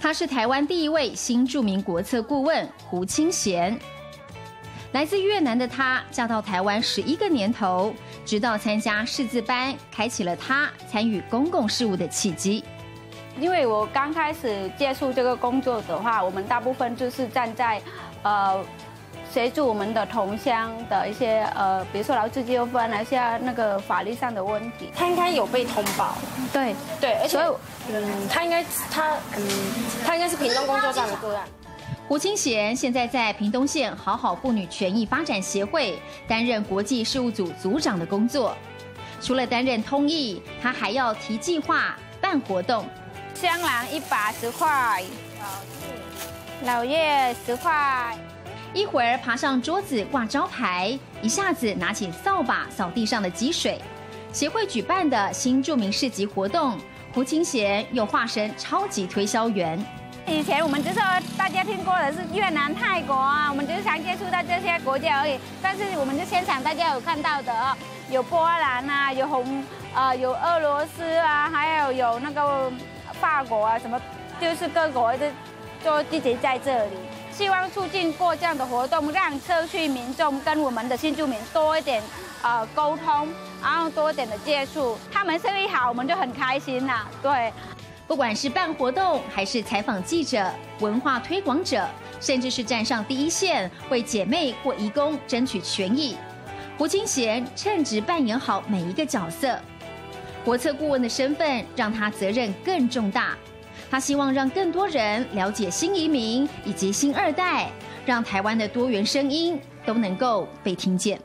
他是台湾第一位新著名国策顾问胡清贤。来自越南的他嫁到台湾十一个年头，直到参加识字班，开启了他参与公共事务的契机。因为我刚开始接触这个工作的话，我们大部分就是站在，呃，协助我们的同乡的一些呃，比如说劳资纠纷，那些那个法律上的问题。他应该有被通报。对对，而且嗯，他应该他嗯，他应该是屏东工作站的个案。胡清贤现在在屏东县好好妇女权益发展协会担任国际事务组组长的工作。除了担任通译，他还要提计划、办活动。香兰一把十块，老叶十块。一会儿爬上桌子挂招牌，一下子拿起扫把扫地上的积水。协会举办的新著名市集活动，胡清贤又化身超级推销员。以前我们就是大家听过的是越南、泰国啊，我们就是常接触到这些国家而已。但是我们就现场大家有看到的，有波兰啊，有红呃，有俄罗斯啊，还有有那个法国啊，什么就是各国的都聚集在这里。希望促进过这样的活动，让社区民众跟我们的新住民多一点呃沟通，然后多一点的接触。他们生意好，我们就很开心呐，对。不管是办活动，还是采访记者、文化推广者，甚至是站上第一线为姐妹或移工争取权益，胡清贤称职扮演好每一个角色。国策顾问的身份让他责任更重大。他希望让更多人了解新移民以及新二代，让台湾的多元声音都能够被听见。